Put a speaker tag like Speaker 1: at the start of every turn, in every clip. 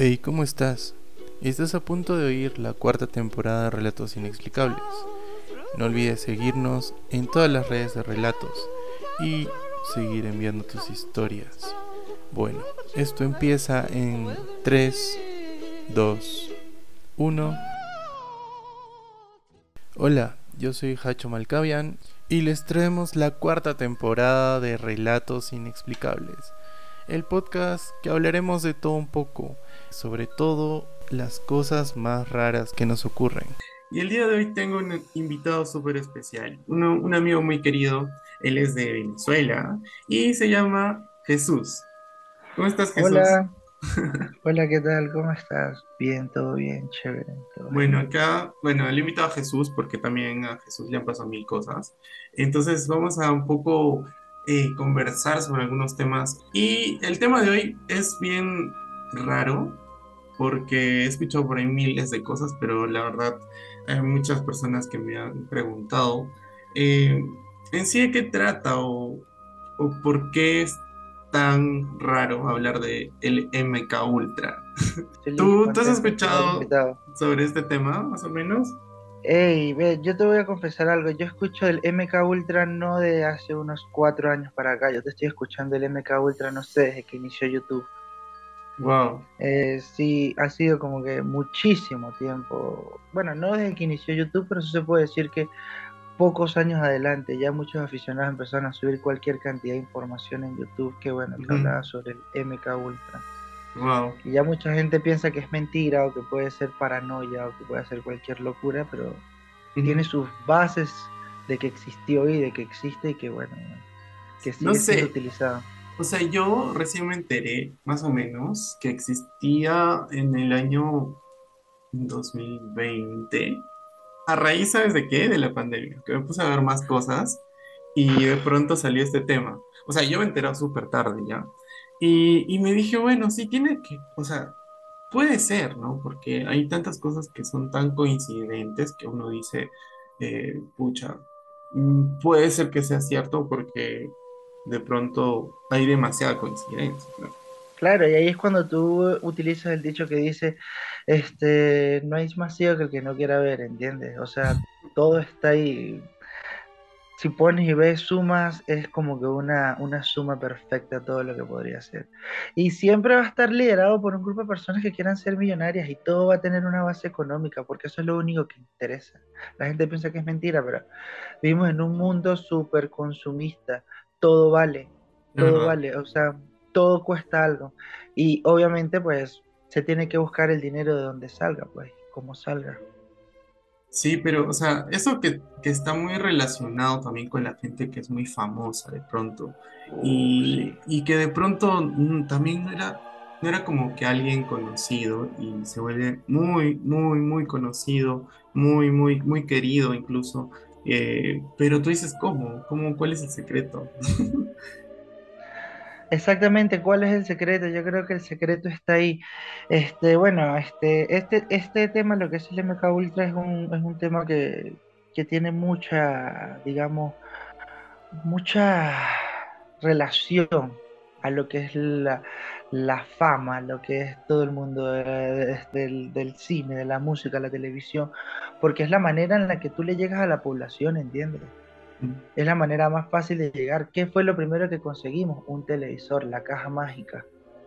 Speaker 1: Hey, ¿cómo estás? Estás a punto de oír la cuarta temporada de Relatos Inexplicables. No olvides seguirnos en todas las redes de relatos y seguir enviando tus historias. Bueno, esto empieza en 3, 2, 1. Hola, yo soy Hacho Malcavian y les traemos la cuarta temporada de Relatos Inexplicables, el podcast que hablaremos de todo un poco, sobre todo las cosas más raras que nos ocurren.
Speaker 2: Y el día de hoy tengo un invitado súper especial, uno- un amigo muy querido, él es de Venezuela y se llama Jesús. ¿Cómo estás, Jesús?
Speaker 3: Hola, hola, ¿qué tal? ¿Cómo estás? Bien, todo bien, chévere. todo
Speaker 2: Bueno,
Speaker 3: bien.
Speaker 2: acá, bueno, le he invitado a Jesús porque también a Jesús le han pasado mil cosas. Entonces vamos a un poco eh, conversar sobre algunos temas. Y el tema de hoy es bien raro porque he escuchado por ahí miles de cosas, pero la verdad hay muchas personas que me han preguntado eh, en sí de qué trata o, o por qué es tan raro hablar de el MK Ultra. ¿Tú, tú has escuchado sobre este tema, más o menos?
Speaker 3: Ey, ve, yo te voy a confesar algo. Yo escucho el MK Ultra no de hace unos cuatro años para acá. Yo te estoy escuchando el MK Ultra, no sé, desde que inició YouTube.
Speaker 2: Wow.
Speaker 3: Eh, sí, ha sido como que muchísimo tiempo. Bueno, no desde que inició YouTube, pero sí se puede decir que pocos años adelante ya muchos aficionados empezaron a subir cualquier cantidad de información en YouTube que, bueno, que hablaba sobre el MK Ultra.
Speaker 2: Wow.
Speaker 3: Y ya mucha gente piensa que es mentira o que puede ser paranoia o que puede ser cualquier locura, pero tiene sus bases de que existió y de que existe y que bueno, que sigue
Speaker 2: No sé.
Speaker 3: siendo utilizado.
Speaker 2: O sea, yo recién me enteré, más o menos, que existía en el año 2020. A raíz, ¿sabes de qué? De la pandemia. Que me puse a ver más cosas y de pronto salió este tema. O sea, yo me enteré súper tarde ya. Y, y me dije, bueno, sí, tiene que, o sea, puede ser, ¿no? Porque hay tantas cosas que son tan coincidentes que uno dice, eh, pucha, mm, puede ser que sea cierto porque de pronto hay demasiada coincidencia, ¿no?
Speaker 3: Claro, y ahí es cuando tú utilizas el dicho que dice, este, no hay más ciego que el que no quiera ver, ¿entiendes? O sea, todo está ahí. Si pones y ves sumas, es como que una, una suma perfecta todo lo que podría ser. Y siempre va a estar liderado por un grupo de personas que quieran ser millonarias y todo va a tener una base económica, porque eso es lo único que interesa. La gente piensa que es mentira, pero vivimos en un mundo súper consumista. Todo vale, todo vale, o sea, todo cuesta algo. Y obviamente, pues, se tiene que buscar el dinero de donde salga, pues, como salga.
Speaker 2: Sí, pero, o sea, eso que, que está muy relacionado también con la gente que es muy famosa de pronto y,
Speaker 3: sí.
Speaker 2: y que de pronto mm, también no era, no era como que alguien conocido y se vuelve muy, muy, muy conocido, muy, muy, muy querido incluso. Eh, pero tú dices, ¿cómo? ¿Cómo? ¿Cuál es el secreto?
Speaker 3: Exactamente, ¿cuál es el secreto? Yo creo que el secreto está ahí. Este, bueno, este, este, este tema, lo que es el MK Ultra, es un, es un tema que, que tiene mucha, digamos, mucha relación a lo que es la, la fama, lo que es todo el mundo de- del, del cine, de la música, la televisión, porque es la manera en la que tú le llegas a la población, ¿entiendes? Es la manera más fácil de llegar. ¿Qué fue lo primero que conseguimos? Un televisor, la caja mágica,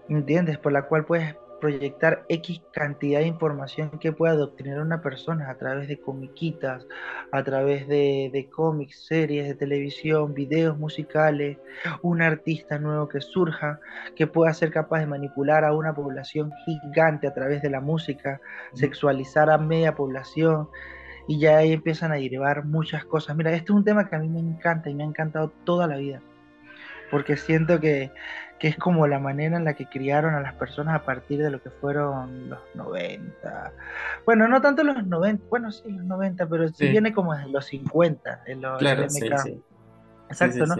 Speaker 3: ¿entiendes? Por la cual puedes proyectar X cantidad de información que pueda a una persona a través de comiquitas, a través de, de cómics, series de televisión, videos musicales, un artista nuevo que surja, que pueda ser capaz de manipular a una población gigante a través de la música, sexualizar a media población y ya ahí empiezan a derivar muchas cosas. Mira, este es un tema que a mí me encanta y me ha encantado toda la vida, porque siento que, que es como la manera en la que criaron a las personas a partir de lo que fueron los 90. Bueno, no tanto los 90, bueno, sí, los 90, pero sí,
Speaker 2: Sí.
Speaker 3: viene como desde los 50, en lo-
Speaker 2: Claro, sí,
Speaker 3: Exacto, ¿no?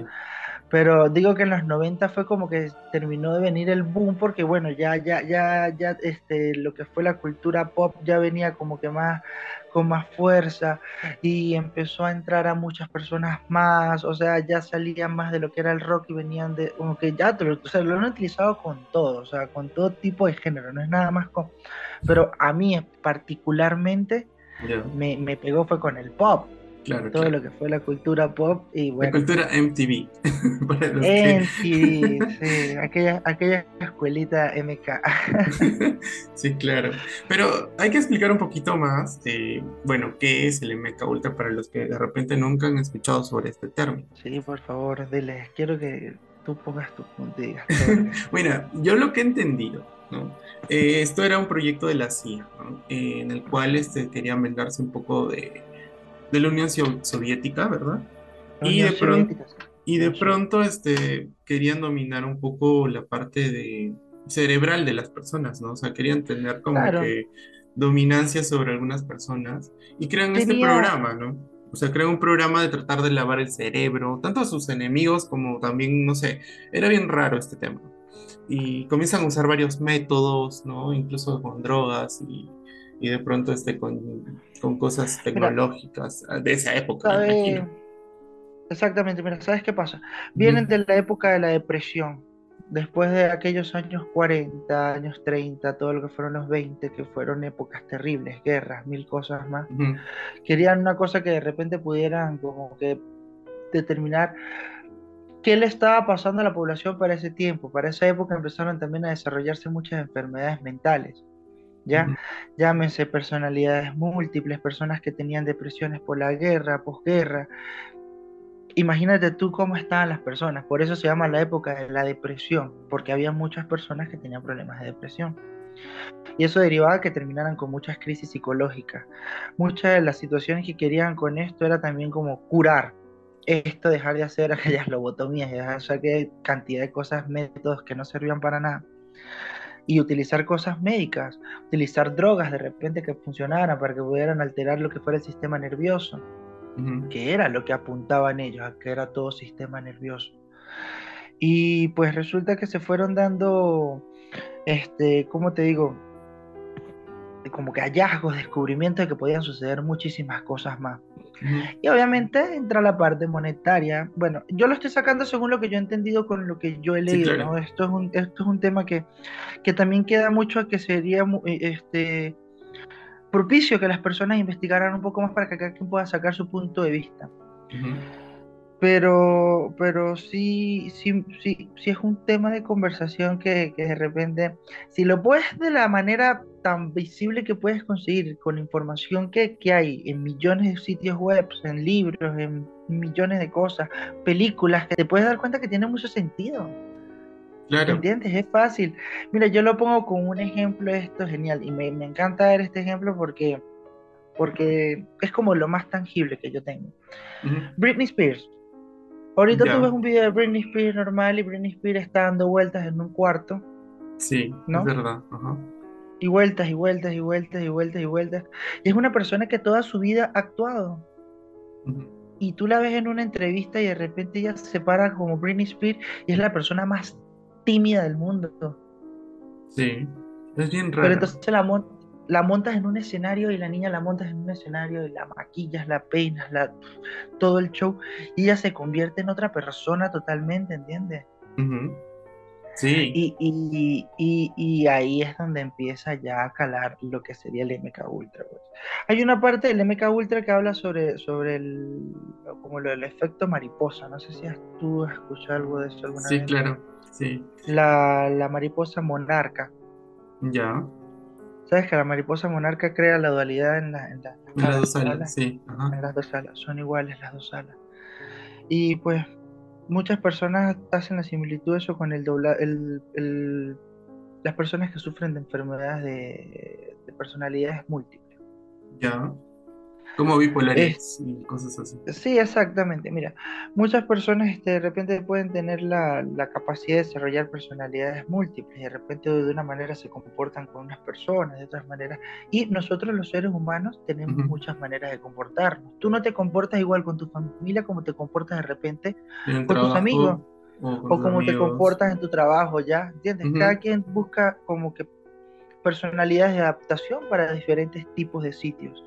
Speaker 3: Pero digo que en los 90 fue como que terminó de venir el boom porque bueno, ya ya ya ya este lo que fue la cultura pop ya venía como que más con más fuerza y empezó a entrar a muchas personas más, o sea, ya salían más de lo que era el rock y venían de, como que ya, o sea, lo han utilizado con todo, o sea, con todo tipo de género, no es nada más con, pero a mí particularmente me, me pegó fue con el pop, todo lo que fue la cultura pop y bueno.
Speaker 2: La cultura MTV.
Speaker 3: MTV, sí, aquella, aquella escuelita MK.
Speaker 2: sí, claro. Pero hay que explicar un poquito más, de, bueno, qué es el MK Ultra para los que de repente nunca han escuchado sobre este término.
Speaker 3: Sí, por favor, diles, quiero que tú pongas tu punto y
Speaker 2: bueno, yo lo que he entendido, ¿no? Eh, esto era un proyecto de la CIA, ¿no? Eh, en el cual este, querían vengarse un poco de de la Unión Soviética, ¿verdad? Y de, pronto, y de pronto este, querían dominar un poco la parte de, cerebral de las personas, ¿no? O sea, querían tener como que dominancia sobre algunas personas y crean este programa, ¿no? O sea, crean un programa de tratar de lavar el cerebro, tanto a sus enemigos como también, no sé, era bien raro este tema. Y comienzan a usar varios métodos, ¿no? Incluso con drogas y y de pronto esté con, con cosas tecnológicas de esa época,
Speaker 3: Exactamente, mira, ¿sabes qué pasa? Vienen de la época de la depresión, después de aquellos años 40, años 30, todo lo que fueron los 20, que fueron épocas terribles, guerras, mil cosas más. Querían una cosa que de repente pudieran como que determinar qué le estaba pasando a la población para ese tiempo. Para esa época empezaron también a desarrollarse muchas enfermedades mentales. ¿Ya? Llámense personalidades múltiples, personas que tenían depresiones por la guerra, posguerra. Imagínate tú cómo estaban las personas, por eso se llama la época de la depresión, porque había muchas personas que tenían problemas de depresión. Y eso derivaba que terminaran con muchas crisis psicológicas. Muchas de las situaciones que querían con esto era también como curar esto, dejar de hacer aquellas lobotomías, dejar de hacer cantidad de cosas, métodos que no servían para nada y utilizar cosas médicas, utilizar drogas de repente que funcionaran para que pudieran alterar lo que fuera el sistema nervioso, que era lo que apuntaban ellos, que era todo sistema nervioso. Y pues resulta que se fueron dando, este, ¿cómo te digo? Como que hallazgos, descubrimientos de que podían suceder muchísimas cosas más. Y obviamente entra la parte monetaria. Bueno, yo lo estoy sacando según lo que yo he entendido con lo que yo he leído, ¿no? Esto es un, esto es un tema que, que también queda mucho a que sería eh, este, propicio que las personas investigaran un poco más para que cada quien pueda sacar su punto de vista. Pero, pero sí, sí, sí, sí es un tema de conversación que, que, de repente, si lo puedes de la manera tan visible que puedes conseguir, con información que, que hay en millones de sitios web, en libros, en millones de cosas, películas, que te puedes dar cuenta que tiene mucho sentido. Claro. ¿Entiendes? Es fácil. Mira, yo lo pongo con un ejemplo, esto es genial, y me, me encanta ver este ejemplo porque, porque es como lo más tangible que yo tengo. Britney Spears Ahorita tú ves un video de Britney Spears normal y Britney Spears está dando vueltas en un cuarto.
Speaker 2: Sí, ¿no? es verdad.
Speaker 3: Y vueltas y vueltas y vueltas y vueltas y vueltas. Y es una persona que toda su vida ha actuado. Y tú la ves en una entrevista y de repente ella se para como Britney Spears y es la persona más tímida del mundo.
Speaker 2: Sí, es bien raro.
Speaker 3: Pero entonces la, la montas en un escenario y la niña la montas en un escenario y la maquillas, la peinas, la, todo el show y ella se convierte en otra persona totalmente, ¿entiendes?
Speaker 2: Sí.
Speaker 3: Y, y, ahí es donde empieza ya a calar lo que sería el MK Ultra. Pues. Hay una parte del MK Ultra que habla sobre, sobre el, como lo del efecto mariposa. No sé si has, tú has escuchado algo de eso alguna
Speaker 2: vez.
Speaker 3: Sí,
Speaker 2: claro. Sí.
Speaker 3: La, la mariposa monarca.
Speaker 2: Ya.
Speaker 3: Sabes que la mariposa monarca crea la dualidad en,
Speaker 2: en, las dos alas, sí.
Speaker 3: En las dos alas, son iguales las dos alas. Y pues muchas personas hacen la similitud eso con el, dobla, el, el las personas que sufren de enfermedades de, de personalidades múltiples.
Speaker 2: Ya. Como bipolares y cosas así.
Speaker 3: Sí, exactamente. Mira, muchas personas este, de repente pueden tener la, capacidad de desarrollar personalidades múltiples y de repente de una manera se comportan con unas personas, de otras maneras. Y nosotros los seres humanos tenemos muchas maneras de comportarnos. Tú no te comportas igual con tu familia como te comportas de repente con tus amigos.
Speaker 2: o, con
Speaker 3: o
Speaker 2: tus
Speaker 3: cómo te
Speaker 2: amigos.
Speaker 3: comportas en tu trabajo, ¿ya? ¿Entiendes?
Speaker 2: Ujú.
Speaker 3: Cada quien busca como que personalidades de adaptación para diferentes tipos de sitios.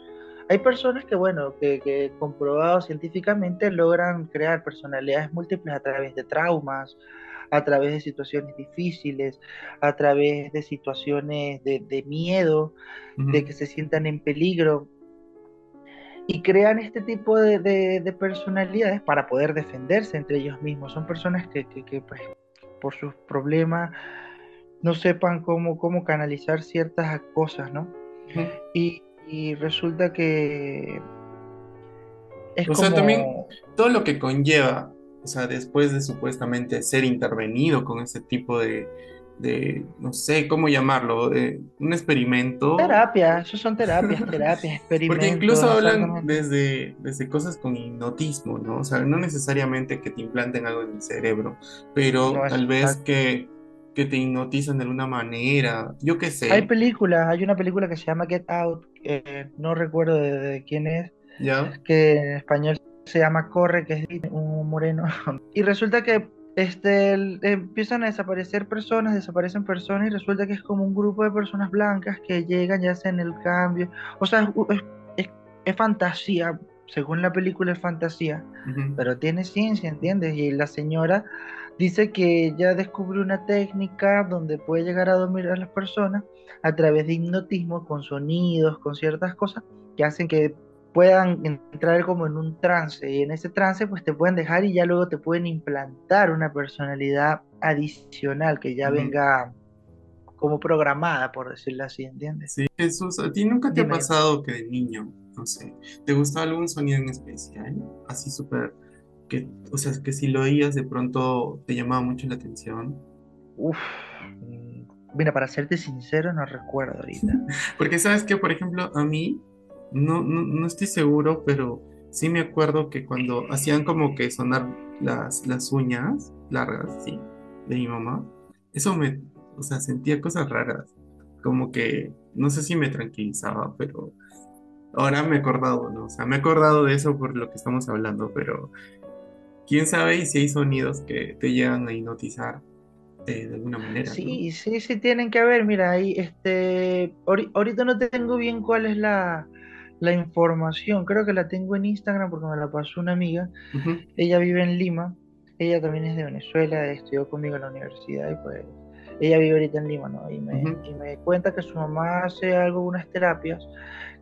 Speaker 3: Hay personas que, bueno, que, que comprobado científicamente logran crear personalidades múltiples a través de traumas, a través de situaciones difíciles, a través de situaciones de, de miedo,
Speaker 2: Ujú.
Speaker 3: de que se sientan en peligro y crean este tipo de, de- de personalidades para poder defenderse entre ellos mismos. Son personas que, que- que, pues, por sus problemas no sepan cómo, cómo canalizar ciertas cosas, ¿no?
Speaker 2: Ujú.
Speaker 3: Y, y resulta que es
Speaker 2: O sea,
Speaker 3: como...
Speaker 2: también todo lo que conlleva, o sea, después de supuestamente ser intervenido con ese tipo de, de, no sé cómo llamarlo, de un experimento.
Speaker 3: Terapia, eso son terapias, terapias, experimentos.
Speaker 2: Porque incluso hablan desde, desde cosas con hipnotismo, ¿no? O sea, no necesariamente que te implanten algo en el cerebro, pero
Speaker 3: No,
Speaker 2: tal vez
Speaker 3: exacto.
Speaker 2: que, que te hipnotizan de alguna manera, yo qué
Speaker 3: Hay
Speaker 2: sé,
Speaker 3: películas, hay una película que se llama Get Out, eh, no recuerdo de, de quién es,
Speaker 2: ¿ya?
Speaker 3: que en español se llama Corre, que es un moreno. Y resulta que este, el- empiezan a desaparecer personas, desaparecen personas y resulta que es como un grupo de personas blancas que llegan y hacen el cambio. O sea, es, es- es fantasía, según la película es fantasía, pero tiene ciencia, ¿entiendes? Y la señora dice que ya descubrió una técnica donde puede llegar a dormir a las personas a través de hipnotismo, con sonidos, con ciertas cosas que hacen que puedan entrar como en un trance y en ese trance pues te pueden dejar y ya luego te pueden implantar una personalidad adicional que ya venga como programada, por decirlo así, ¿entiendes?
Speaker 2: Sí, Jesús, ¿a ti nunca te ha pasado que de niño, no sé, te gustaba algún sonido en especial? Así súper, que, o sea, que si lo oías de pronto te llamaba mucho la atención.
Speaker 3: Uf, mira, para serte sincero no recuerdo ahorita.
Speaker 2: Porque sabes que, por ejemplo, a mí, no, no, no estoy seguro, pero sí me acuerdo que cuando hacían como que sonar las, las uñas largas, sí, de mi mamá, eso me, o sea, sentía cosas raras, como que, no sé si me tranquilizaba, pero ahora me he acordado, ¿no? O sea, me he acordado de eso por lo que estamos hablando, pero quién sabe y si hay sonidos que te llegan a hipnotizar eh, de alguna manera, ¿no?
Speaker 3: Sí, sí, sí tienen que haber. Mira, ahí, este, ahori- ahorita no tengo bien cuál es la, la información. Creo que la tengo en Instagram porque me la pasó una amiga. Ella vive en Lima. Ella también es de Venezuela, estudió conmigo en la universidad y pues ella vive ahorita en Lima, ¿no? Y me, y me cuenta que su mamá hace algo, unas terapias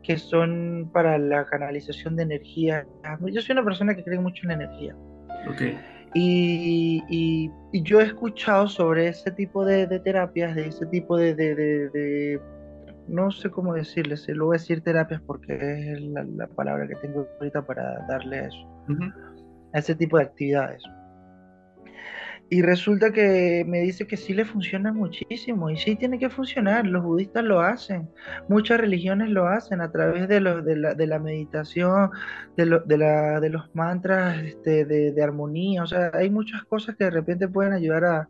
Speaker 3: que son para la canalización de energía. Yo soy una persona que cree mucho en la energía.
Speaker 2: ok,
Speaker 3: Y, y- y yo he escuchado sobre ese tipo de, de terapias, de ese tipo de, de- de- de- no sé cómo decirles, lo voy a decir terapias porque es la, la palabra que tengo ahorita para darle a eso, a ese tipo de actividades. Y resulta que me dice que sí le funciona muchísimo y sí tiene que funcionar, los budistas lo hacen, muchas religiones lo hacen a través de, los, de, la, de la meditación, de, lo- de, la, de los mantras este, de, de armonía, o sea, hay muchas cosas que de repente pueden ayudar a,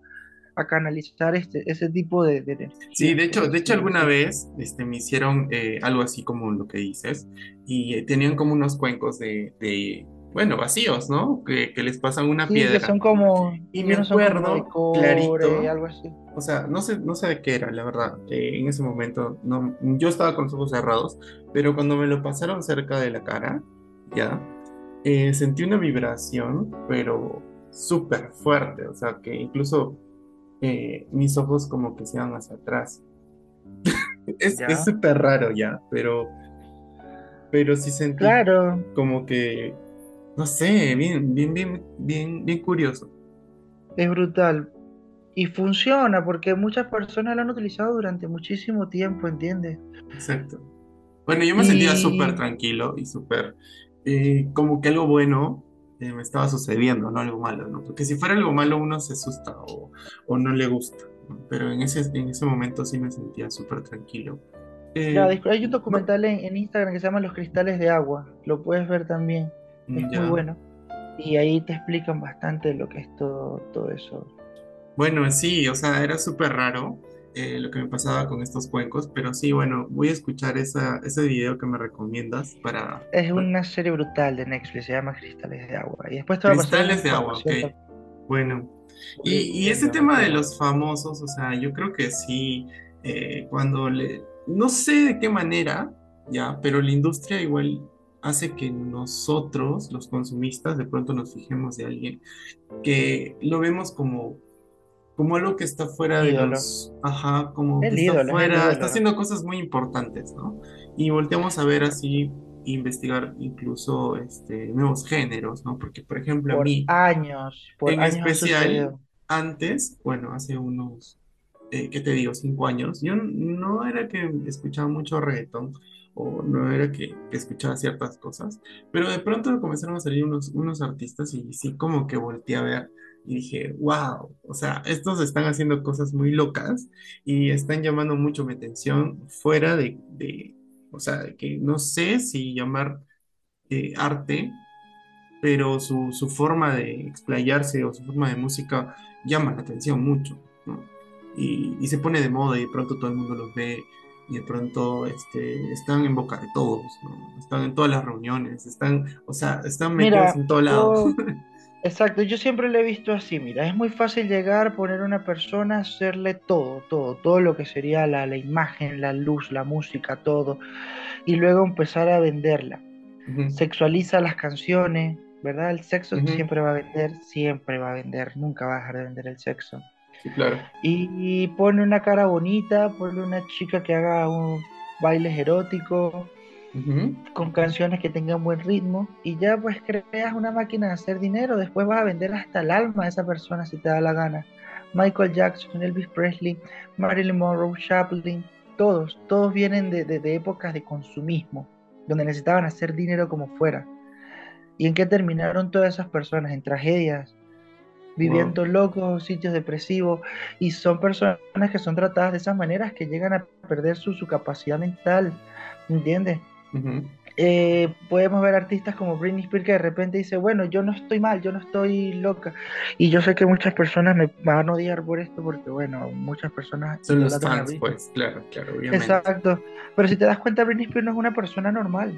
Speaker 3: a canalizar este, ese tipo de, de.
Speaker 2: Sí, de hecho, de hecho alguna vez este, me hicieron eh, algo así como lo que dices y eh, tenían como unos cuencos de, de, bueno, vacíos, ¿no? Que, que les pasan una
Speaker 3: Sí, que
Speaker 2: piedra.
Speaker 3: son como,
Speaker 2: Y me
Speaker 3: como
Speaker 2: acuerdo clarito.
Speaker 3: algo así.
Speaker 2: O sea, no sé, no sé de qué era, la verdad. Eh, en ese momento no, yo estaba con los ojos cerrados, pero cuando me lo pasaron cerca de la cara, ya, eh, sentí una vibración, pero súper fuerte. O sea, que incluso eh, mis ojos como que se iban hacia atrás. Es súper raro ya, pero, pero sí sentí
Speaker 3: Claro,
Speaker 2: como que, no sé, bien, bien, bien, bien, bien curioso.
Speaker 3: es brutal. Y funciona porque muchas personas lo han utilizado durante muchísimo tiempo, ¿entiendes?
Speaker 2: Exacto. Bueno, yo me sentía súper tranquilo y súper, eh, como que algo bueno eh, me estaba sucediendo, no algo malo, ¿no? Porque si fuera algo malo uno se asusta o, o no le gusta, ¿no? Pero en ese, en ese momento sí me sentía súper tranquilo. Eh,
Speaker 3: discu- hay un documental en, en Instagram que se llama Los Cristales de Agua, lo puedes ver también, es
Speaker 2: ya.
Speaker 3: muy bueno. Y ahí te explican bastante lo que es todo, todo eso.
Speaker 2: Bueno, sí, o sea, era súper raro eh, lo que me pasaba con estos cuencos, pero sí, bueno, voy a escuchar esa, ese video que me recomiendas para...
Speaker 3: Es una serie brutal de Netflix, se llama Cristales de Agua. Y después te va a pasar
Speaker 2: Cristales de agua, ok. Bueno, Y, y ese tema de los famosos, o sea, yo creo que sí, eh, cuando le, no sé de qué manera, ya, pero la industria igual hace que nosotros, los consumistas, de pronto nos fijemos de alguien que lo vemos como, como algo que está fuera de los, ajá, como que
Speaker 3: El
Speaker 2: está
Speaker 3: ídolo, es el
Speaker 2: fuera, está haciendo cosas muy importantes, ¿no? Y volteamos a ver así, investigar incluso este, nuevos géneros, ¿no? Porque, por ejemplo, a mí,
Speaker 3: años, por
Speaker 2: en
Speaker 3: años
Speaker 2: especial, antes, bueno, hace unos eh, ¿qué te digo? Cinco años. Yo no era que escuchaba mucho reggaetón o no era que, que escuchaba ciertas cosas, pero de pronto comenzaron a salir unos, unos artistas y sí como que volteé a ver y dije, wow, o sea, estos están haciendo cosas muy locas y están llamando mucho mi atención fuera de, de o sea, que no sé si llamar eh, arte pero su, su forma de explayarse o su forma de música llama la atención mucho. Y, y se pone de moda y de pronto todo el mundo los ve y de pronto este, están en boca de todos, ¿no? Están en todas las reuniones, están, o sea, están metidos
Speaker 3: Mira,
Speaker 2: en todo lado.
Speaker 3: yo, exacto, yo siempre lo he visto así, mira, es muy fácil llegar, poner a una persona, hacerle todo, todo, todo lo que sería la, la imagen, la luz, la música, todo, y luego empezar a venderla. Sexualiza las canciones, ¿verdad? El sexo
Speaker 2: ujú,
Speaker 3: siempre va a vender, siempre va a vender, nunca va a dejar de vender el sexo.
Speaker 2: Sí, claro.
Speaker 3: Y pone una cara bonita, pone una chica que haga un bailes eróticos,
Speaker 2: Ujú,
Speaker 3: con canciones que tengan buen ritmo, y ya pues creas una máquina de hacer dinero, después vas a vender hasta el alma a esa persona si te da la gana. Michael Jackson, Elvis Presley, Marilyn Monroe, Chaplin, todos, todos vienen de, de- de épocas de consumismo, donde necesitaban hacer dinero como fuera. ¿Y en qué terminaron todas esas personas? En tragedias,
Speaker 2: Wow.
Speaker 3: viviendo locos, sitios depresivos, y son personas que son tratadas de esas maneras que llegan a perder su, su capacidad mental, ¿entiendes? Eh, podemos ver artistas como Britney Spears que de repente dice, bueno, yo no estoy mal, yo no estoy loca. Y yo sé que muchas personas me van a odiar por esto porque, bueno, muchas personas
Speaker 2: Son los fans, pues, claro, claro, obviamente.
Speaker 3: Exacto. Pero si te das cuenta, Britney Spears no es una persona normal.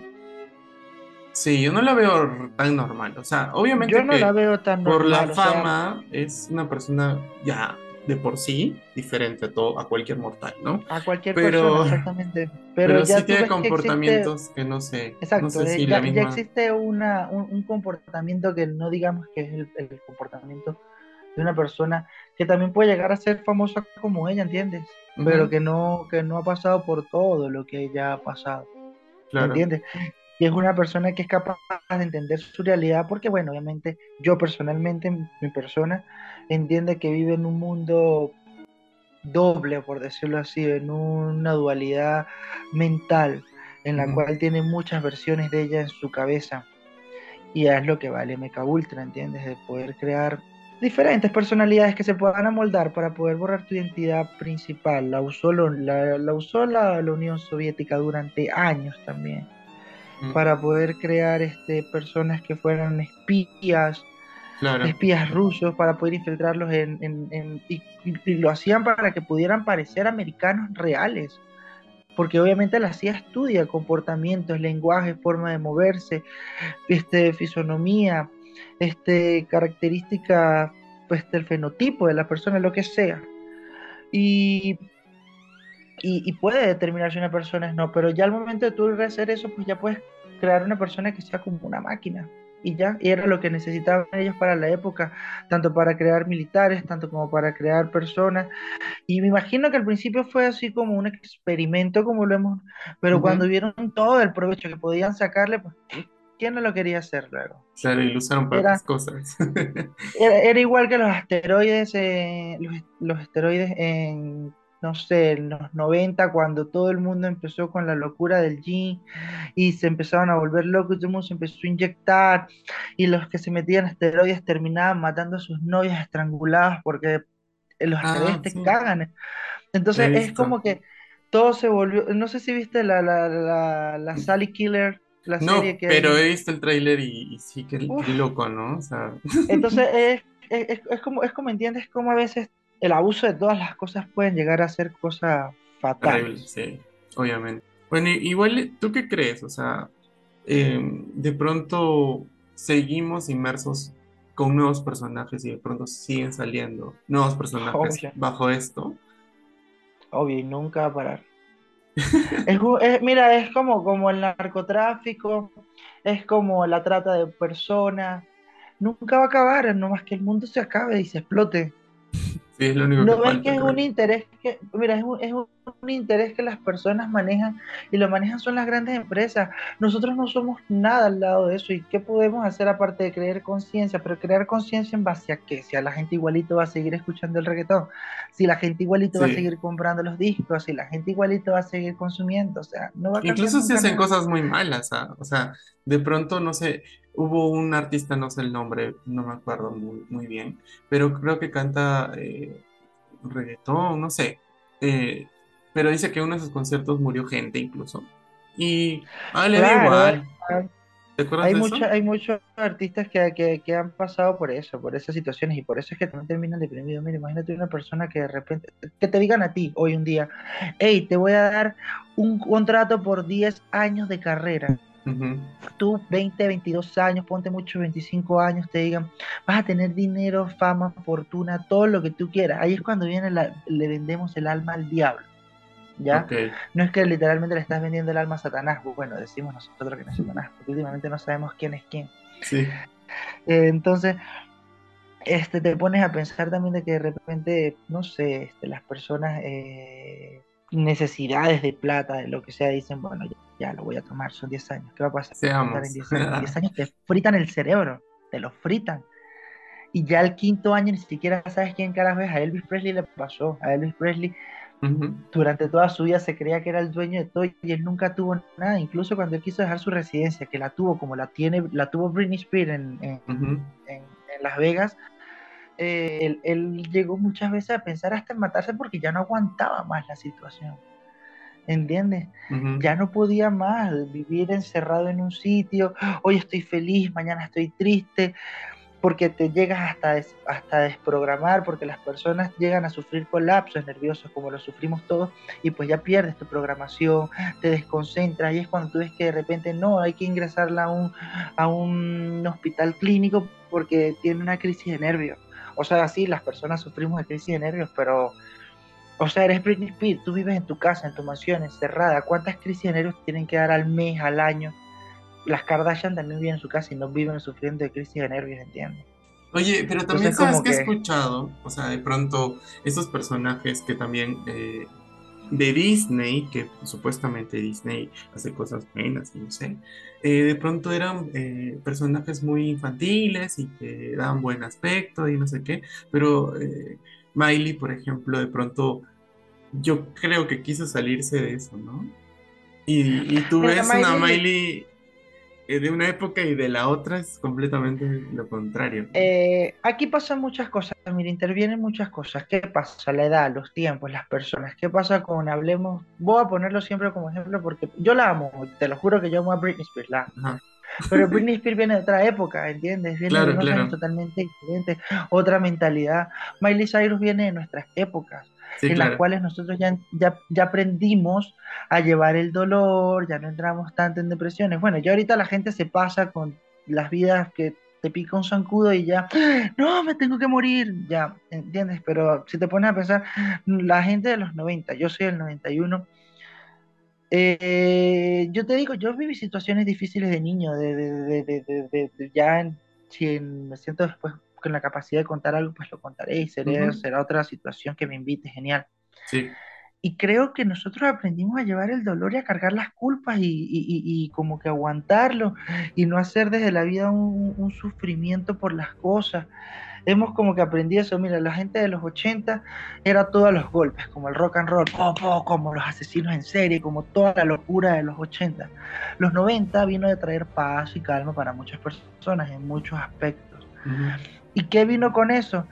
Speaker 2: Sí, yo no la veo tan normal. O sea,
Speaker 3: Yo
Speaker 2: obviamente
Speaker 3: no la
Speaker 2: que
Speaker 3: veo tan
Speaker 2: por la
Speaker 3: normal, o sea,
Speaker 2: fama es una persona ya de por sí diferente a todo, a cualquier mortal, ¿no?
Speaker 3: a cualquier persona,
Speaker 2: Pero,
Speaker 3: exactamente. Pero
Speaker 2: pero sí
Speaker 3: ya tú
Speaker 2: tiene
Speaker 3: ves que existe,
Speaker 2: comportamientos que no sé, no
Speaker 3: exacto,
Speaker 2: sé
Speaker 3: eh,
Speaker 2: si la
Speaker 3: ya, ya
Speaker 2: misma.
Speaker 3: existe una, un, un comportamiento que no digamos que es el, el comportamiento de una persona que también puede llegar a ser famosa como ella, ¿entiendes? Pero que no, que no ha pasado por todo lo que ella ha pasado,
Speaker 2: claro.
Speaker 3: ¿entiendes? Y es una persona que es capaz de entender su realidad porque, bueno, obviamente yo personalmente, mi persona, entiende que vive en un mundo doble, por decirlo así, en una dualidad mental en la cual tiene muchas versiones de ella en su cabeza. Y es lo que vale Mecha Ultra, ¿entiendes? De poder crear diferentes personalidades que se puedan amoldar para poder borrar tu identidad principal. La usó, lo- la, la usó la, la Unión Soviética durante años también, para poder crear este, personas que fueran espías,
Speaker 2: claro.
Speaker 3: espías rusos, para poder infiltrarlos en... en- en- y, lo hacían para que pudieran parecer americanos reales. Porque obviamente la CIA estudia comportamientos, lenguaje, forma de moverse, este, fisonomía, este, características pues, del fenotipo de la persona, lo que sea. Y, y, y puede determinar si una persona es no, pero ya al momento de tú hacer eso, pues ya puedes crear una persona que sea como una máquina. Y ya, y era lo que necesitaban ellos para la época, tanto para crear militares, tanto como para crear personas. Y me imagino que al principio fue así como un experimento, como lo hemos, pero cuando
Speaker 2: ujú,
Speaker 3: vieron todo el provecho que podían sacarle, pues, ¿quién no lo quería hacer luego?
Speaker 2: Claro, y lo usaron para otras cosas.
Speaker 3: era, era igual que los asteroides, eh, los, los asteroides en, no sé, en los 90 cuando todo el mundo empezó con la locura del G y se empezaron a volver locos todo el mundo se empezó a inyectar y los que se metían asteroides terminaban matando a sus novias estranguladas porque los
Speaker 2: Ah,
Speaker 3: te
Speaker 2: sí,
Speaker 3: cagan.
Speaker 2: he
Speaker 3: Entonces es como que todo se volvió, no sé si viste la, la, la, la Sally Killer, la serie
Speaker 2: No,
Speaker 3: que
Speaker 2: pero he
Speaker 3: hay.
Speaker 2: visto el tráiler y, y sí, qué
Speaker 3: Uf,
Speaker 2: loco, ¿no? O sea,
Speaker 3: entonces es, es, es- es como, es como entiendes, como a veces el abuso de todas las cosas pueden llegar a ser cosas fatales.
Speaker 2: sí, obviamente. Bueno, igual, ¿tú qué crees? O sea, eh, de pronto seguimos inmersos. con nuevos personajes y de pronto siguen saliendo nuevos personajes
Speaker 3: Obvio.
Speaker 2: bajo esto.
Speaker 3: Obvio, y nunca va a parar. Es, mira, es como, como el narcotráfico, es como la trata de personas. Nunca va a acabar, no más que el mundo se acabe y se explote.
Speaker 2: Sí, es lo único que
Speaker 3: ¿No ves
Speaker 2: falta,
Speaker 3: que es
Speaker 2: creo.
Speaker 3: un interés que, mira, es un, es un- interés que las personas manejan y lo manejan son las grandes empresas? Nosotros no somos nada al lado de eso. ¿Y qué podemos hacer aparte de crear conciencia? Pero crear conciencia en base a qué? Si a la gente igualito va a seguir escuchando el reggaetón, si la gente igualito va a seguir comprando los discos, si la gente igualito va a seguir consumiendo, o sea, no va a
Speaker 2: Incluso
Speaker 3: nunca
Speaker 2: hacen cosas muy malas, ah, O sea, de pronto, no sé, hubo un artista, no sé el nombre, no me acuerdo muy, muy bien, pero creo que canta eh, reggaetón, no sé. eh, pero dice que en uno de sus conciertos murió gente incluso. Y ah, le da igual.
Speaker 3: hay-
Speaker 2: ¿Te acuerdas
Speaker 3: Hay,
Speaker 2: de
Speaker 3: mucho-
Speaker 2: eso?
Speaker 3: hay muchos artistas que, que- que han pasado por eso, por esas situaciones, y por eso es que también terminan deprimidos. Mira, imagínate una persona que de repente, que te digan a ti hoy un día, hey, te voy a dar un contrato por 10 años de carrera.
Speaker 2: Ujú.
Speaker 3: Tú, 20, 22 años, ponte mucho, 25 años, te digan, vas a tener dinero, fama, fortuna, todo lo que tú quieras. Ahí es cuando viene la, le vendemos el alma al diablo. ¿Ya? No es que literalmente le estás vendiendo el alma a Satanás, bueno, decimos nosotros que no es Satanás, porque últimamente no sabemos quién es quién.
Speaker 2: Sí.
Speaker 3: Eh, entonces, este, te pones a pensar también de que de repente, no sé, este, las personas, eh, necesidades de plata, de lo que sea, dicen, bueno, ya, ya lo voy a tomar, son 10 años, ¿qué va a pasar
Speaker 2: Seamos.
Speaker 3: en 10 años? En 10 años te fritan el cerebro, te lo fritan. Y ya el quinto año ni siquiera sabes quién carajo es. A Elvis Presley le pasó. A Elvis Presley durante toda su vida se creía que era el dueño de todo y él nunca tuvo nada. Incluso cuando él quiso dejar su residencia, que la tuvo como la tiene, la tuvo Britney Spears en, en-
Speaker 2: Ujú.
Speaker 3: en- en Las Vegas, eh, él, él llegó muchas veces a pensar hasta en matarse porque ya no aguantaba más la situación. ¿Entiendes? Ya no podía más vivir encerrado en un sitio. Hoy estoy feliz, mañana estoy triste. Porque te llegas hasta, des- hasta desprogramar, porque las personas llegan a sufrir colapsos nerviosos como lo sufrimos todos, y pues ya pierdes tu programación, te desconcentras, y es cuando tú ves que de repente no, hay que ingresarla a un, a un hospital clínico porque tiene una crisis de nervios. O sea, sí, las personas sufrimos de crisis de nervios, pero, o sea, eres Britney Spears, tú vives en tu casa, en tu mansión, encerrada. ¿Cuántas crisis de nervios tienen que dar al mes, al año? Las Kardashian también viven en su casa y no viven sufriendo de crisis de nervios, ¿entiendes?
Speaker 2: Oye, pero también
Speaker 3: Entonces,
Speaker 2: sabes que he escuchado, o sea, de pronto estos personajes que también eh, de Disney, que supuestamente Disney hace cosas buenas y no sé, eh, de pronto eran eh, personajes muy infantiles y que daban buen aspecto y no sé qué, pero eh, Miley, por ejemplo, de pronto yo creo que quiso salirse de eso, ¿no? Y, y tú ves una
Speaker 3: Miley-
Speaker 2: Miley eh, de una época y de la otra es completamente lo contrario.
Speaker 3: Eh, aquí pasan muchas cosas, mira, intervienen muchas cosas. ¿Qué pasa? La edad, los tiempos, las personas. ¿Qué pasa con Hablemos? Voy a ponerlo siempre como ejemplo porque yo la amo, te lo juro que yo amo a Britney Spears, la amo. Pero Britney Spears viene de otra época, ¿entiendes? Viene
Speaker 2: Claro,
Speaker 3: de unos
Speaker 2: claro.
Speaker 3: años totalmente diferentes, otra mentalidad. Miley Cyrus viene de nuestras épocas,
Speaker 2: Sí,
Speaker 3: en las cuales nosotros ya, ya, ya aprendimos a llevar el dolor, ya no entramos tanto en depresiones. Bueno, ya ahorita la gente se pasa con las vidas que te pica un zancudo y ya, no, me tengo que morir, ya, ¿entiendes? Pero si te pones a pensar, la gente de los 90, yo soy del 91, eh, yo te digo, yo viví situaciones difíciles de niño, de, de, de, ya en- si me siento después con la capacidad de contar algo, pues lo contaré y seré- será otra situación que me invite, genial.
Speaker 2: Sí,
Speaker 3: Y creo que nosotros aprendimos a llevar el dolor y a cargar las culpas y, y- y- y como que aguantarlo y no hacer desde la vida un, un sufrimiento por las cosas. Hemos como que aprendido eso. Mira, la gente de los 80 era todos los golpes, como el rock and roll, como los asesinos en serie, como toda la locura de los 80. Los 90 vino de traer paz y calma para muchas personas en muchos aspectos.
Speaker 2: ujú,
Speaker 3: ¿Y qué vino con eso?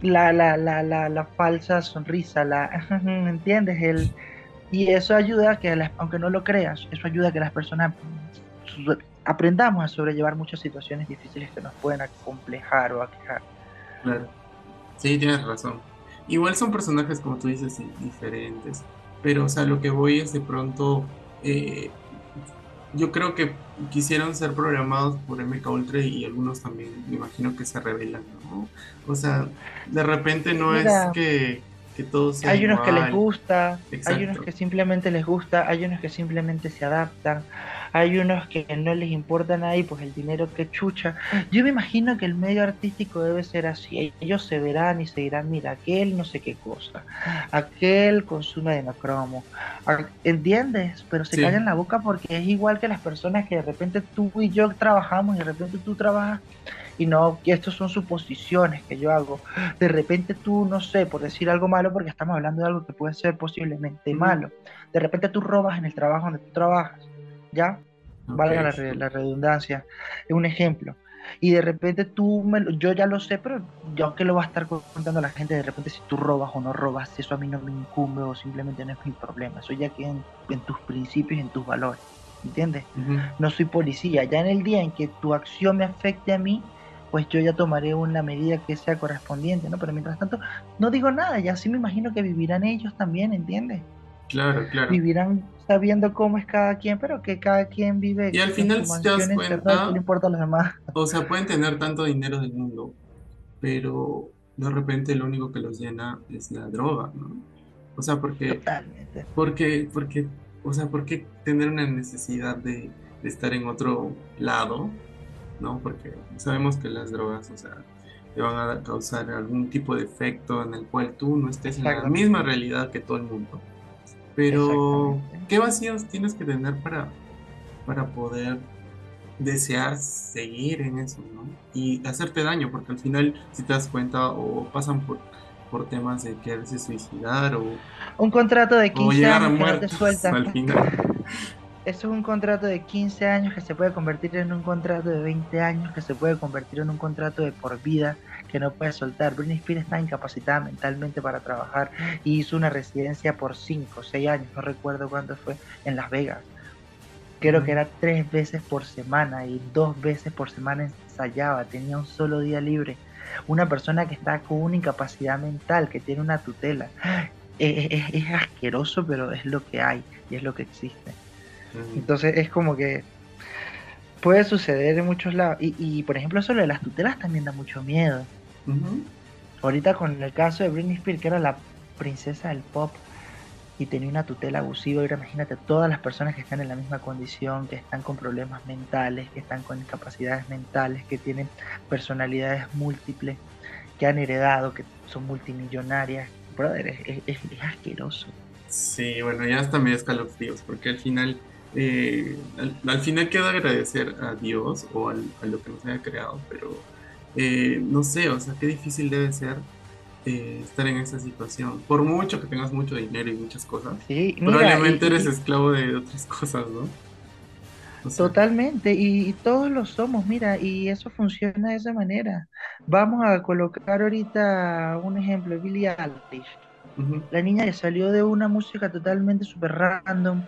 Speaker 3: La, la, la, la, la falsa sonrisa, la, ¿me entiendes? El, y eso ayuda a que, las- aunque no lo creas, eso ayuda a que las personas aprendamos a sobrellevar muchas situaciones difíciles que nos pueden acomplejar o aquejar.
Speaker 2: Claro. Sí, tienes razón. Igual son personajes, como tú dices, di- diferentes. Pero, o sea, lo que voy es de pronto. eh, yo creo que quisieron ser programados por MK Ultra y algunos también me imagino que se revelan, ¿no? O sea, de repente no es que, que todo sea
Speaker 3: Hay unos que les gusta, hay unos que simplemente les gusta, hay unos que simplemente se adaptan, hay unos que no les importa nada y pues el dinero que chucha. Yo me imagino que el medio artístico debe ser así. Ellos se verán y se dirán, mira, aquel no sé qué cosa, aquel consume adenocromo. ¿Entiendes? Pero se callan la boca porque es igual que las personas que de repente tú y yo trabajamos y de repente tú trabajas y no, que estos son suposiciones que yo hago. De repente tú, no sé, por decir algo malo, porque estamos hablando de algo que puede ser posiblemente malo. De repente tú robas en el trabajo donde tú trabajas ¿ya? Valga la, redundancia, es un ejemplo. Y de repente tú, me, yo ya lo sé, pero yo que lo va a estar contando a la gente, de repente si tú robas o no robas, eso a mí no me incumbe o simplemente no es mi problema, eso ya queda en, tus principios en tus valores, ¿entiendes? No soy policía, ya en el día en que tu acción me afecte a mí, pues yo ya tomaré una medida que sea correspondiente, ¿no? Pero mientras tanto, no digo nada, ya sí me imagino que vivirán ellos también, ¿entiendes?
Speaker 2: Claro, claro.
Speaker 3: Vivirán sabiendo cómo es cada quien, pero que cada quien vive.
Speaker 2: Y al final, si te das cuenta,
Speaker 3: no importa a los demás.
Speaker 2: O sea, pueden tener tanto dinero del mundo, pero de repente lo único que los llena es la droga, ¿no? O sea, porque.
Speaker 3: Totalmente.
Speaker 2: Porque, porque, o sea, ¿por qué tener una necesidad de, de estar en otro lado? ¿No? Porque sabemos que las drogas, o sea, te van a causar algún tipo de efecto en el cual tú no estés en la misma realidad que todo el mundo. Pero, ¿qué vacíos tienes que tener para, para poder desear seguir en eso, ¿no? Y hacerte daño, porque al final, si te das cuenta, o pasan por, por temas de quererse suicidar, o...
Speaker 3: Un contrato de 15 años que no te suelta.
Speaker 2: Al final.
Speaker 3: Eso es un contrato de 15 años que se puede convertir en un contrato de 20 años, que se puede convertir en un contrato de por vida, que no puede soltar. Britney Spears está incapacitada mentalmente para trabajar y hizo una residencia por 5 o 6 años, no recuerdo cuánto fue, en Las Vegas. Creo que era tres veces por semana y dos veces por semana ensayaba, tenía un solo día libre. Una persona que está con una incapacidad mental, que tiene una tutela. es asqueroso, pero es lo que hay y es lo que existe. Entonces es como que puede suceder en muchos lados. Y, por ejemplo, eso de las tutelas también da mucho miedo. Ahorita con el caso de Britney Spears, que era la princesa del pop y tenía una tutela abusiva, ahora imagínate todas las personas que están en la misma condición, que están con problemas mentales, que están con incapacidades mentales, que tienen personalidades múltiples, que han heredado, que son multimillonarias. Brother, es, es asqueroso.
Speaker 2: Sí, bueno, ya hasta medio escalofríos, porque al final eh, al, final queda agradecer a Dios o a lo que nos haya creado, pero eh, no sé, o sea, qué difícil debe ser eh, estar en esa situación. Por mucho que tengas mucho dinero y muchas cosas, probablemente eres esclavo de otras cosas, ¿no?
Speaker 3: Totalmente, y, todos lo somos, mira, y eso funciona de esa manera. Vamos a colocar ahorita un ejemplo, Billie Eilish. La niña que salió de una música totalmente super random,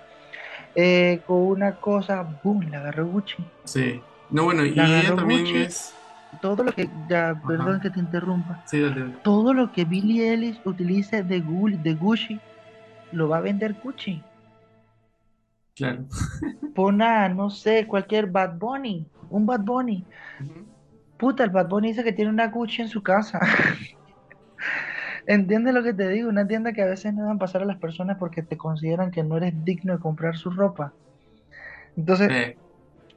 Speaker 3: eh, con una cosa, boom, la agarró Gucci.
Speaker 2: Sí. No, bueno, y ella también es...
Speaker 3: Todo lo que, ya, perdón que te interrumpa. Todo lo que Billie Ellis utilice de, de Gucci, lo va a vender Gucci.
Speaker 2: Claro.
Speaker 3: Pon a, no sé, cualquier Bad Bunny, un Bad Bunny. Puta, el Bad Bunny dice que tiene una Gucci en su casa. ¿Entiendes lo que te digo? Una tienda que a veces no dan pasar a las personas porque te consideran que no eres digno de comprar su ropa. Entonces,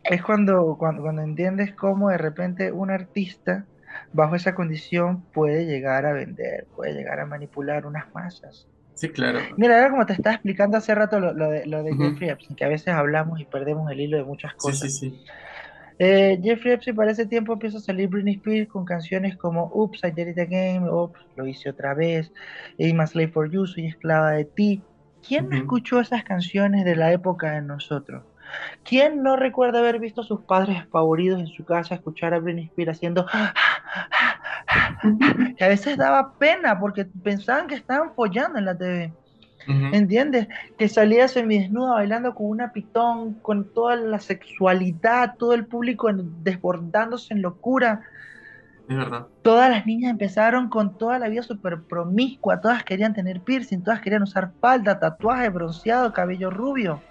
Speaker 3: es cuando, cuando, cuando entiendes cómo de repente un artista bajo esa condición puede llegar a vender, puede llegar a manipular unas masas.
Speaker 2: Sí, claro.
Speaker 3: Mira, era como te estaba explicando hace rato lo, de, lo de Jeffrey Epstein, que a veces hablamos y perdemos el hilo de muchas cosas.
Speaker 2: Sí, sí, sí.
Speaker 3: Eh, Jeffrey Epstein para ese tiempo empieza a salir Britney Spears con canciones como Oops, I Did It Again, Oops, lo hice otra vez, I'm a Slave for You, Soy esclava de ti. ¿Quién no escuchó esas canciones de la época de nosotros? ¿Quién no recuerda haber visto a sus padres espavoridos en su casa escuchar a Britney Spears haciendo que a veces daba pena porque pensaban que estaban follando en la TV? ¿Entiendes? Que salía semidesnuda bailando con una pitón, con toda la sexualidad, todo el público desbordándose en locura.
Speaker 2: Es verdad.
Speaker 3: Todas las niñas empezaron con toda la vida súper promiscua, todas querían tener piercing, todas querían usar falda, tatuaje, bronceado, cabello rubio.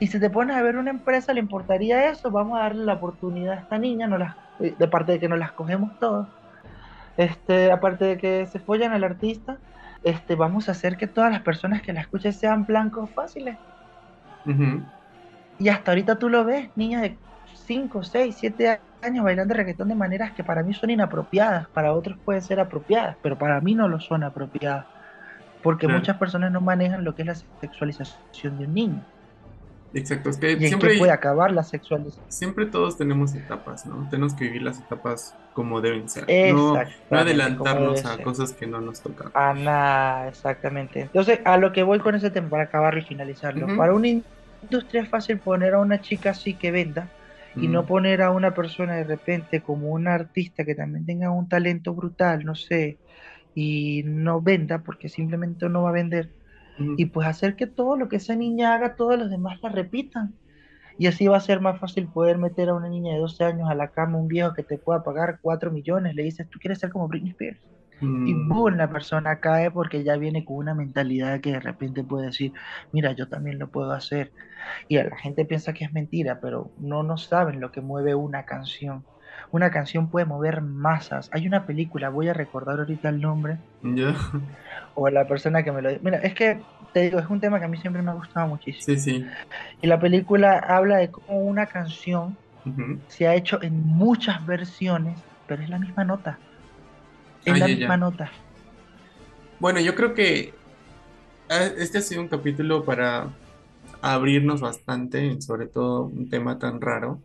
Speaker 3: Y si te pones a ver una empresa, ¿le importaría eso? Vamos a darle la oportunidad a esta niña, no las, eh, de parte de que nos las cogemos todos. Este, aparte de que se follan al artista, este, vamos a hacer que todas las personas que la escuchen sean blancos fáciles. Y hasta ahorita tú lo ves, niñas de 5, 6, 7 años bailando reggaetón de maneras que para mí son inapropiadas, para otros pueden ser apropiadas, pero para mí no lo son apropiadas. Porque muchas personas no manejan lo que es la sexualización de un niño.
Speaker 2: Exacto, es que
Speaker 3: y
Speaker 2: siempre
Speaker 3: puede acabar la sexualización.
Speaker 2: Siempre todos tenemos etapas, ¿no? Tenemos que vivir las etapas como deben ser. No, no adelantarnos a cosas que no nos tocan.
Speaker 3: A nada, exactamente. Entonces, a lo que voy con ese tema, para acabarlo y finalizarlo. Para una industria es fácil poner a una chica así que venda y no poner a una persona de repente como un artista que también tenga un talento brutal, no sé, y no venda porque simplemente no va a vender y pues hacer que todo lo que esa niña haga, todos los demás la repitan. Y así va a ser más fácil poder meter a una niña de 12 años a la cama, un viejo que te pueda pagar 4 millones, le dices, tú quieres ser como Britney Spears. Y mm. boom, la persona cae porque ya viene con una mentalidad que de repente puede decir, mira, yo también lo puedo hacer. Y la gente piensa que es mentira, pero no no saben lo que mueve una canción. Una canción puede mover masas. Hay una película, voy a recordar ahorita el nombre. O la persona que me lo... Mira, es que te digo, es un tema que a mí siempre me ha gustado muchísimo.
Speaker 2: Sí, sí.
Speaker 3: Y la película habla de cómo una canción se ha hecho en muchas versiones, pero es la misma nota. Es la misma nota.
Speaker 2: Bueno, yo creo que ah, este ha sido un capítulo para abrirnos bastante, sobre todo un tema tan raro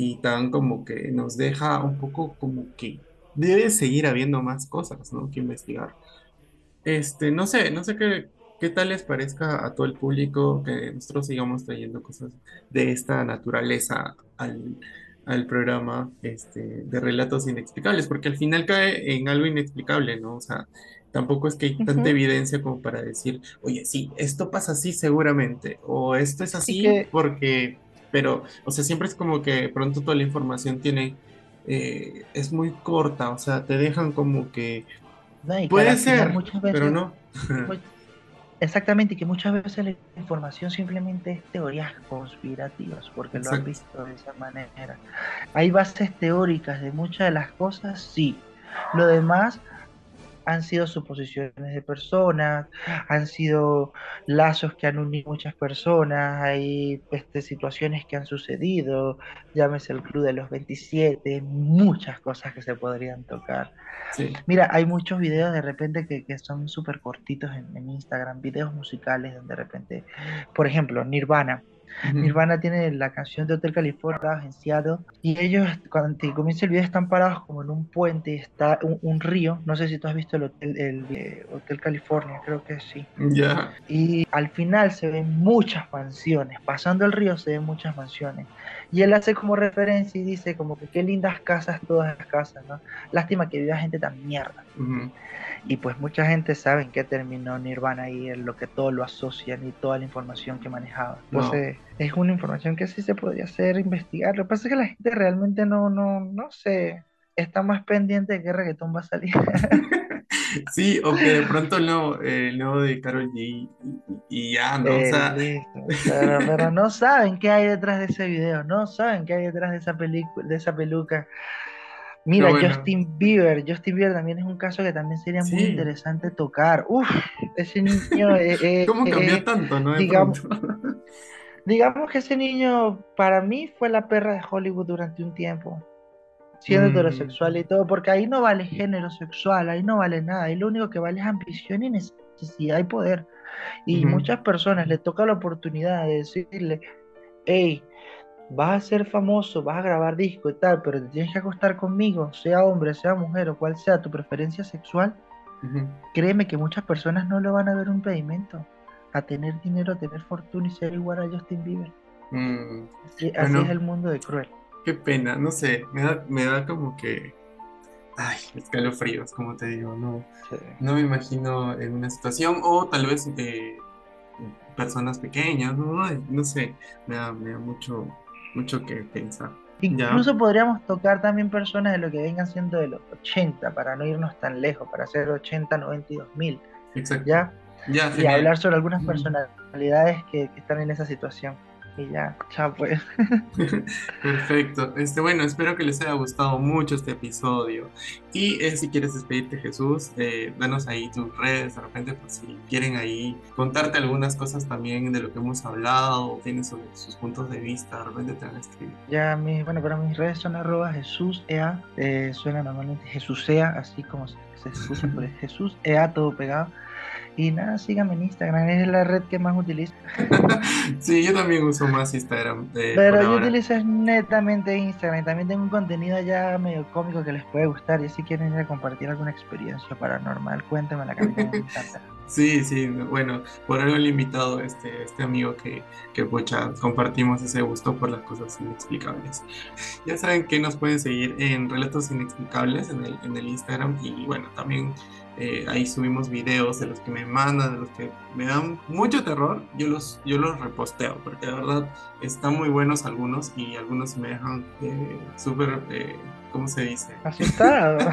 Speaker 2: y tan como que nos deja un poco como que debe seguir habiendo más cosas, ¿no? Que investigar. Este, no sé, no sé qué, qué tal les parezca a todo el público que nosotros sigamos trayendo cosas de esta naturaleza al, al programa este, de relatos inexplicables, porque al final cae en algo inexplicable, ¿no? O sea, tampoco es que hay tanta evidencia como para decir, oye, sí, esto pasa así seguramente, o esto es así porque pero, o sea, siempre es como que pronto toda la información tiene, eh, es muy corta, o sea, te dejan como que puede ser, pero no.
Speaker 3: Exactamente, que muchas veces la información simplemente es teorías conspirativas, porque lo han visto de esa manera. Hay bases teóricas de muchas de las cosas, sí. Lo demás han sido suposiciones de personas, han sido lazos que han unido muchas personas, hay este, situaciones que han sucedido, llámese el Club de los 27, muchas cosas que se podrían tocar. Mira, hay muchos videos de repente que, que son súper cortitos en, en Instagram, videos musicales donde de repente, por ejemplo, Nirvana Nirvana tiene la canción de Hotel California en Seattle y ellos cuando comienza el video están parados como en un puente está un, río, no sé si tú has visto el Hotel, el, eh, hotel California, creo que sí.
Speaker 2: Ya.
Speaker 3: Y al final se ven muchas mansiones, pasando el río se ven muchas mansiones. Y él hace como referencia y dice como que qué lindas casas todas las casas, ¿no? Lástima que viva gente tan mierda. Y pues mucha gente sabe en qué terminó Nirvana y en lo que todo lo asocian y toda la información que manejaba. Entonces, es una información que sí se podría hacer, investigar. Lo que pasa es que la gente realmente no, no, no sé, está más pendiente de qué reggaetón va a salir.
Speaker 2: Sí, o que de pronto el nuevo, el nuevo de Carol G y, ya, ¿no? o sea...
Speaker 3: pero, no saben qué hay detrás de ese video, no saben qué hay detrás de esa película, de esa peluca. Mira, Justin Bieber, Justin Bieber también es un caso que también sería muy interesante tocar. Uf, ese niño...
Speaker 2: Eh, eh, ¿Cómo cambió eh, tanto, no?
Speaker 3: Digamos, digamos que ese niño para mí fue la perra de Hollywood durante un tiempo siendo mm. heterosexual y todo, porque ahí no vale género sexual, ahí no vale nada, ahí lo único que vale es ambición y necesidad y poder. Y muchas personas le toca la oportunidad de decirle, hey, vas a ser famoso, vas a grabar disco y tal, pero te tienes que acostar conmigo, sea hombre, sea mujer o cual sea tu preferencia sexual. Créeme que muchas personas no le van a ver un impedimento a tener dinero, a tener fortuna y ser igual a Justin Bieber. Mm. Así, es el mundo de cruel.
Speaker 2: Qué pena, no sé, me da, me da como que. Ay, escalofríos, como te digo, no, no me imagino en una situación, o tal vez de personas pequeñas, no, no sé, me da, me da mucho, mucho que pensar.
Speaker 3: Incluso podríamos tocar también personas de lo que vengan siendo de los 80, para no irnos tan lejos, para hacer 80, 92 mil.
Speaker 2: Exacto.
Speaker 3: ¿Ya? Y hablar sobre algunas personalidades que, que están en esa situación. y ya, chao pues.
Speaker 2: Perfecto. Este, bueno, espero que les haya gustado mucho este episodio. Y eh, si quieres despedirte, Jesús, eh, danos ahí tus redes, de repente, por si quieren ahí contarte algunas cosas también de lo que hemos hablado, tienes sus, puntos de vista, de repente te van a escribir.
Speaker 3: Ya, mi, bueno, para mis redes son arroba Jesús Ea, eh, suena normalmente Jesús Ea, así como se, se escucha por Jesús Ea, todo pegado. Y nada, síganme en Instagram, es la red que más utilizo.
Speaker 2: sí, yo también uso más Instagram.
Speaker 3: Eh, Pero yo utilizo netamente Instagram. También tengo un contenido ya medio cómico que les puede gustar. Y si quieren ir a compartir alguna experiencia paranormal, cuéntenme la encanta.
Speaker 2: Sí, sí, bueno, por algo el invitado, este, este amigo que, que pucha, compartimos ese gusto por las cosas inexplicables. Ya saben que nos pueden seguir en Relatos Inexplicables en el, en el Instagram y bueno, también eh, ahí subimos videos de los que me mandan, de los que me dan mucho terror. Yo los, yo los reposteo, porque de verdad están muy buenos algunos y algunos me dejan eh, súper, eh, ¿cómo se dice?
Speaker 3: Asustado.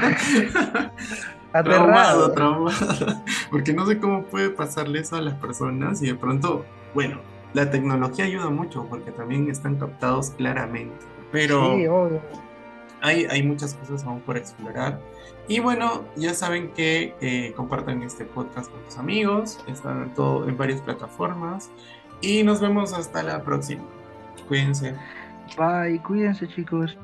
Speaker 2: traumado, traumado. Porque no sé cómo puede pasarle eso a las personas y de pronto, bueno, la tecnología ayuda mucho porque también están captados claramente. Pero sí, obvio. Hay, muchas cosas aún por explorar. Y bueno, ya saben que eh, compartan este podcast con sus amigos, están todo, en varias plataformas y nos vemos hasta la próxima. Cuídense.
Speaker 3: Bye, cuídense chicos.